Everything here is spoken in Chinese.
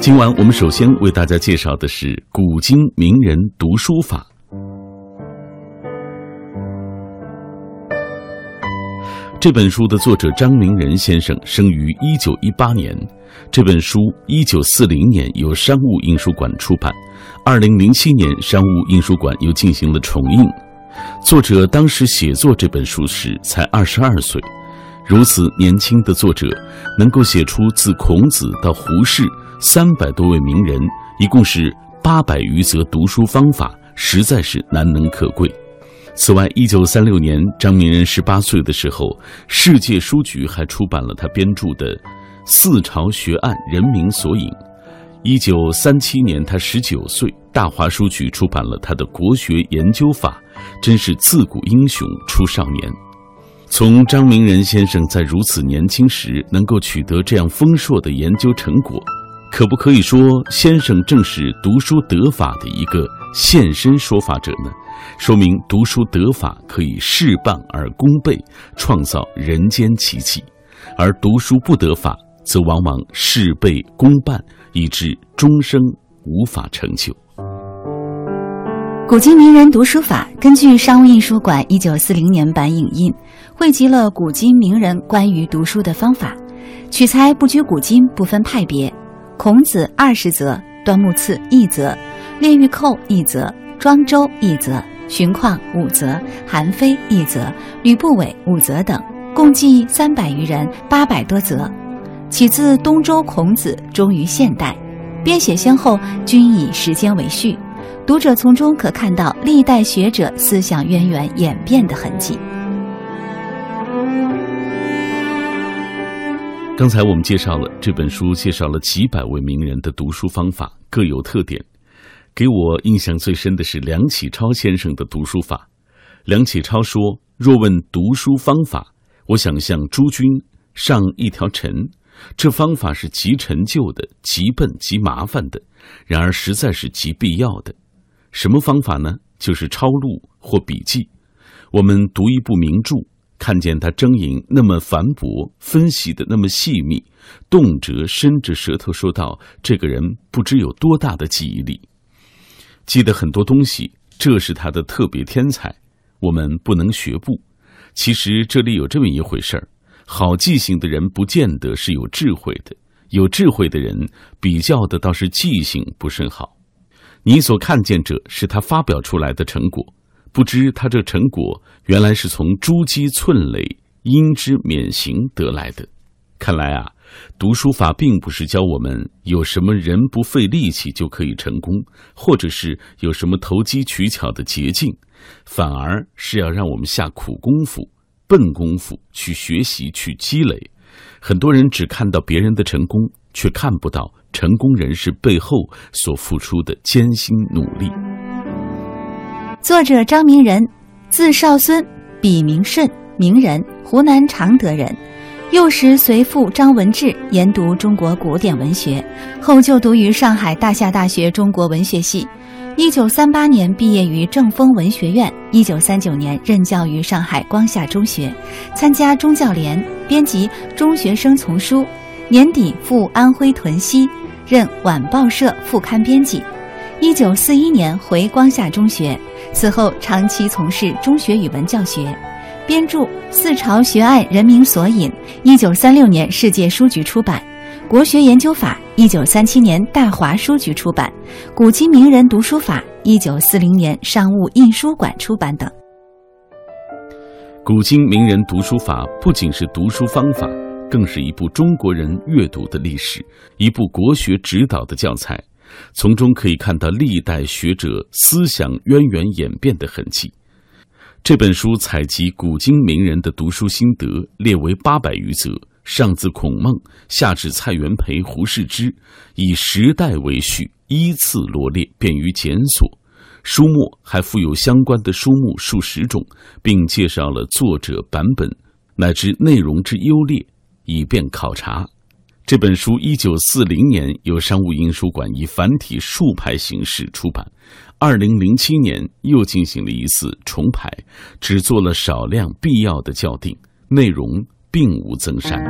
今晚我们首先为大家介绍的是《古今名人读书法》。这本书的作者张明仁先生生于一九一八年，这本书一九四零年由商务印书馆出版，二零零七年商务印书馆又进行了重印。作者当时写作这本书时才二十二岁，如此年轻的作者能够写出自孔子到胡适。三百多位名人，一共是八百余则读书方法，实在是难能可贵。此外，一九三六年，张明仁十八岁的时候，世界书局还出版了他编著的《四朝学案人民索引》。一九三七年，他十九岁，大华书局出版了他的《国学研究法》，真是自古英雄出少年。从张明仁先生在如此年轻时能够取得这样丰硕的研究成果。可不可以说，先生正是读书得法的一个现身说法者呢？说明读书得法可以事半而功倍，创造人间奇迹；而读书不得法，则往往事倍功半，以致终生无法成就。古今名人读书法根据商务印书馆一九四零年版影印，汇集了古今名人关于读书的方法，取材不拘古今，不分派别。孔子二十则，端木赐一则，列御寇一则，庄周一则，荀况五则，韩非一则，吕不韦五则等，共计三百余人，八百多则。起自东周孔子，终于现代，编写先后均以时间为序，读者从中可看到历代学者思想渊源演变的痕迹。刚才我们介绍了这本书，介绍了几百位名人的读书方法，各有特点。给我印象最深的是梁启超先生的读书法。梁启超说：“若问读书方法，我想向诸君上一条陈。这方法是极陈旧的、极笨、极麻烦的，然而实在是极必要的。什么方法呢？就是抄录或笔记。我们读一部名著。”看见他狰狞那么繁驳，分析的那么细密，动辄伸着舌头说道：“这个人不知有多大的记忆力，记得很多东西，这是他的特别天才。我们不能学步。其实这里有这么一回事儿：好记性的人不见得是有智慧的，有智慧的人比较的倒是记性不甚好。你所看见者是他发表出来的成果。”不知他这成果原来是从珠玑寸累、因之免刑得来的。看来啊，读书法并不是教我们有什么人不费力气就可以成功，或者是有什么投机取巧的捷径，反而是要让我们下苦功夫、笨功夫去学习、去积累。很多人只看到别人的成功，却看不到成功人士背后所付出的艰辛努力。作者张明仁，字少孙，笔名顺，名人，湖南常德人。幼时随父张文志研读中国古典文学，后就读于上海大夏大学中国文学系。一九三八年毕业于正风文学院，一九三九年任教于上海光夏中学，参加中教联，编辑《中学生丛书》。年底赴安徽屯溪，任晚报社副刊编辑。一九四一年回光夏中学。此后长期从事中学语文教学，编著《四朝学案人民索引》，一九三六年世界书局出版；《国学研究法》，一九三七年大华书局出版；《古今名人读书法》，一九四零年商务印书馆出版等。《古今名人读书法》不仅是读书方法，更是一部中国人阅读的历史，一部国学指导的教材。从中可以看到历代学者思想渊源演变的痕迹。这本书采集古今名人的读书心得，列为八百余则，上自孔孟，下至蔡元培、胡适之，以时代为序，依次罗列，便于检索。书末还附有相关的书目数十种，并介绍了作者、版本乃至内容之优劣，以便考察。这本书一九四零年由商务印书馆以繁体竖排形式出版，二零零七年又进行了一次重排，只做了少量必要的校订，内容并无增删。